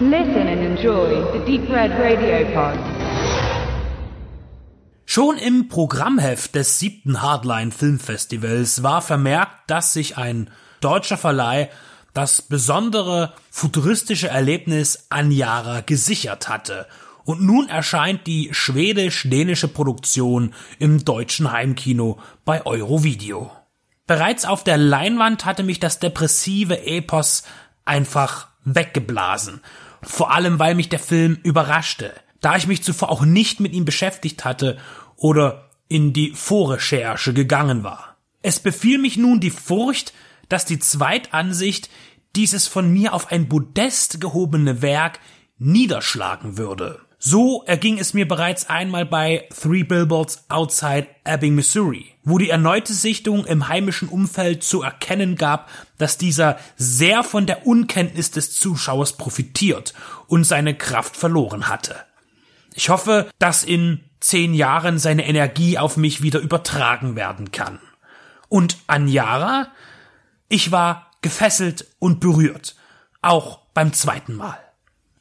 Listen and enjoy the Deep Red Radio Pod. Schon im Programmheft des siebten Hardline Filmfestivals war vermerkt, dass sich ein deutscher Verleih das besondere futuristische Erlebnis Anjara gesichert hatte. Und nun erscheint die schwedisch-dänische Produktion im deutschen Heimkino bei Eurovideo. Bereits auf der Leinwand hatte mich das depressive Epos einfach weggeblasen. Vor allem, weil mich der Film überraschte, da ich mich zuvor auch nicht mit ihm beschäftigt hatte oder in die Vorrecherche gegangen war. Es befiel mich nun die Furcht, dass die Zweitansicht dieses von mir auf ein Podest gehobene Werk niederschlagen würde. So erging es mir bereits einmal bei Three Billboards Outside Ebbing, Missouri, wo die erneute Sichtung im heimischen Umfeld zu erkennen gab, dass dieser sehr von der Unkenntnis des Zuschauers profitiert und seine Kraft verloren hatte. Ich hoffe, dass in zehn Jahren seine Energie auf mich wieder übertragen werden kann. Und Anjara? Ich war gefesselt und berührt, auch beim zweiten Mal.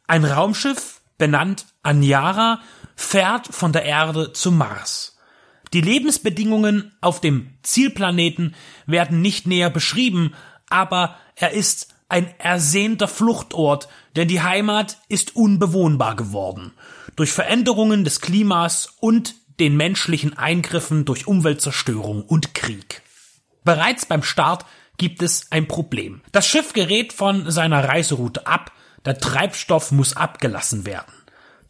Ein Raumschiff benannt Anjara, fährt von der Erde zum Mars. Die Lebensbedingungen auf dem Zielplaneten werden nicht näher beschrieben, aber er ist ein ersehnter Fluchtort, denn die Heimat ist unbewohnbar geworden. Durch Veränderungen des Klimas und den menschlichen Eingriffen durch Umweltzerstörung und Krieg. Bereits beim Start gibt es ein Problem. Das Schiff gerät von seiner Reiseroute ab, der Treibstoff muss abgelassen werden.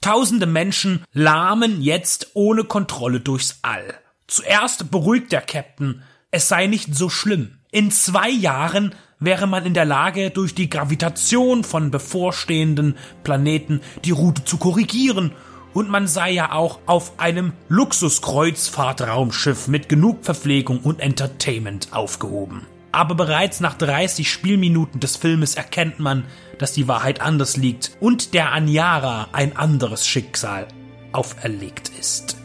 Tausende Menschen lahmen jetzt ohne Kontrolle durchs All. Zuerst beruhigt der Captain, es sei nicht so schlimm. In zwei Jahren wäre man in der Lage, durch die Gravitation von bevorstehenden Planeten die Route zu korrigieren und man sei ja auch auf einem Luxuskreuzfahrtraumschiff mit genug Verpflegung und Entertainment aufgehoben aber bereits nach 30 Spielminuten des Filmes erkennt man, dass die Wahrheit anders liegt und der Anjara ein anderes Schicksal auferlegt ist.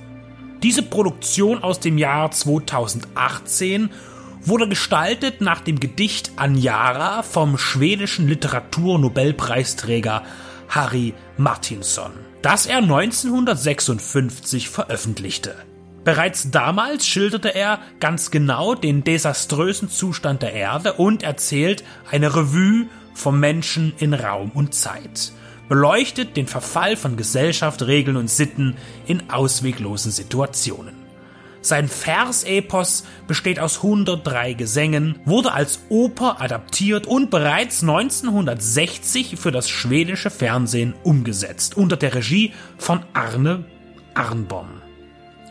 Diese Produktion aus dem Jahr 2018 wurde gestaltet nach dem Gedicht Anjara vom schwedischen Literaturnobelpreisträger Harry Martinson, das er 1956 veröffentlichte. Bereits damals schilderte er ganz genau den desaströsen Zustand der Erde und erzählt eine Revue vom Menschen in Raum und Zeit, beleuchtet den Verfall von Gesellschaft, Regeln und Sitten in ausweglosen Situationen. Sein Versepos besteht aus 103 Gesängen, wurde als Oper adaptiert und bereits 1960 für das schwedische Fernsehen umgesetzt, unter der Regie von Arne Arnbom.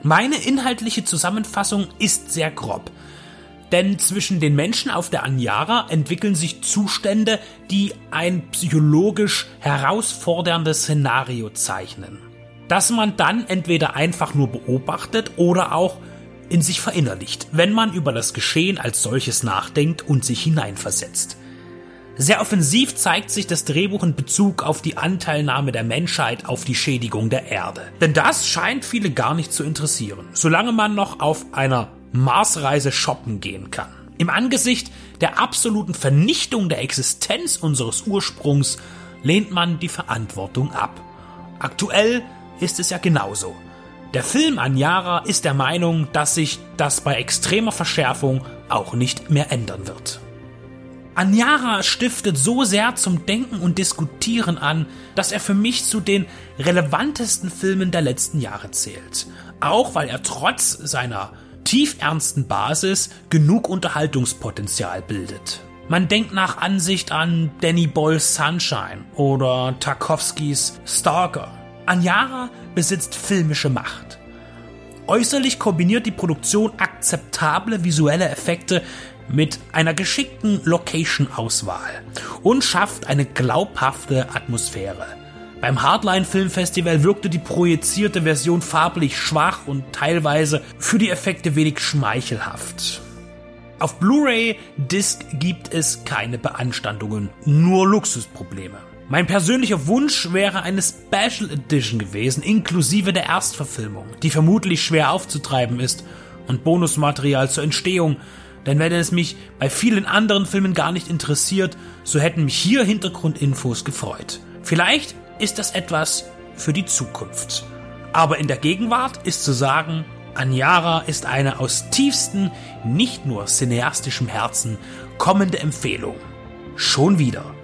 Meine inhaltliche Zusammenfassung ist sehr grob. Denn zwischen den Menschen auf der Anjara entwickeln sich Zustände, die ein psychologisch herausforderndes Szenario zeichnen. Das man dann entweder einfach nur beobachtet oder auch in sich verinnerlicht, wenn man über das Geschehen als solches nachdenkt und sich hineinversetzt. Sehr offensiv zeigt sich das Drehbuch in Bezug auf die Anteilnahme der Menschheit auf die Schädigung der Erde. Denn das scheint viele gar nicht zu interessieren, solange man noch auf einer Marsreise shoppen gehen kann. Im Angesicht der absoluten Vernichtung der Existenz unseres Ursprungs lehnt man die Verantwortung ab. Aktuell ist es ja genauso. Der Film Anjara ist der Meinung, dass sich das bei extremer Verschärfung auch nicht mehr ändern wird. Anjara stiftet so sehr zum Denken und Diskutieren an, dass er für mich zu den relevantesten Filmen der letzten Jahre zählt. Auch weil er trotz seiner tiefernsten Basis genug Unterhaltungspotenzial bildet. Man denkt nach Ansicht an Danny Boyles Sunshine oder Tarkovskis Stalker. Anjara besitzt filmische Macht. Äußerlich kombiniert die Produktion akzeptable visuelle Effekte mit einer geschickten Location-Auswahl und schafft eine glaubhafte Atmosphäre. Beim Hardline Filmfestival wirkte die projizierte Version farblich schwach und teilweise für die Effekte wenig schmeichelhaft. Auf Blu-ray Disc gibt es keine Beanstandungen, nur Luxusprobleme. Mein persönlicher Wunsch wäre eine Special Edition gewesen, inklusive der Erstverfilmung, die vermutlich schwer aufzutreiben ist und Bonusmaterial zur Entstehung denn wenn es mich bei vielen anderen Filmen gar nicht interessiert, so hätten mich hier Hintergrundinfos gefreut. Vielleicht ist das etwas für die Zukunft. Aber in der Gegenwart ist zu sagen, Anjara ist eine aus tiefstem, nicht nur cineastischem Herzen kommende Empfehlung. Schon wieder.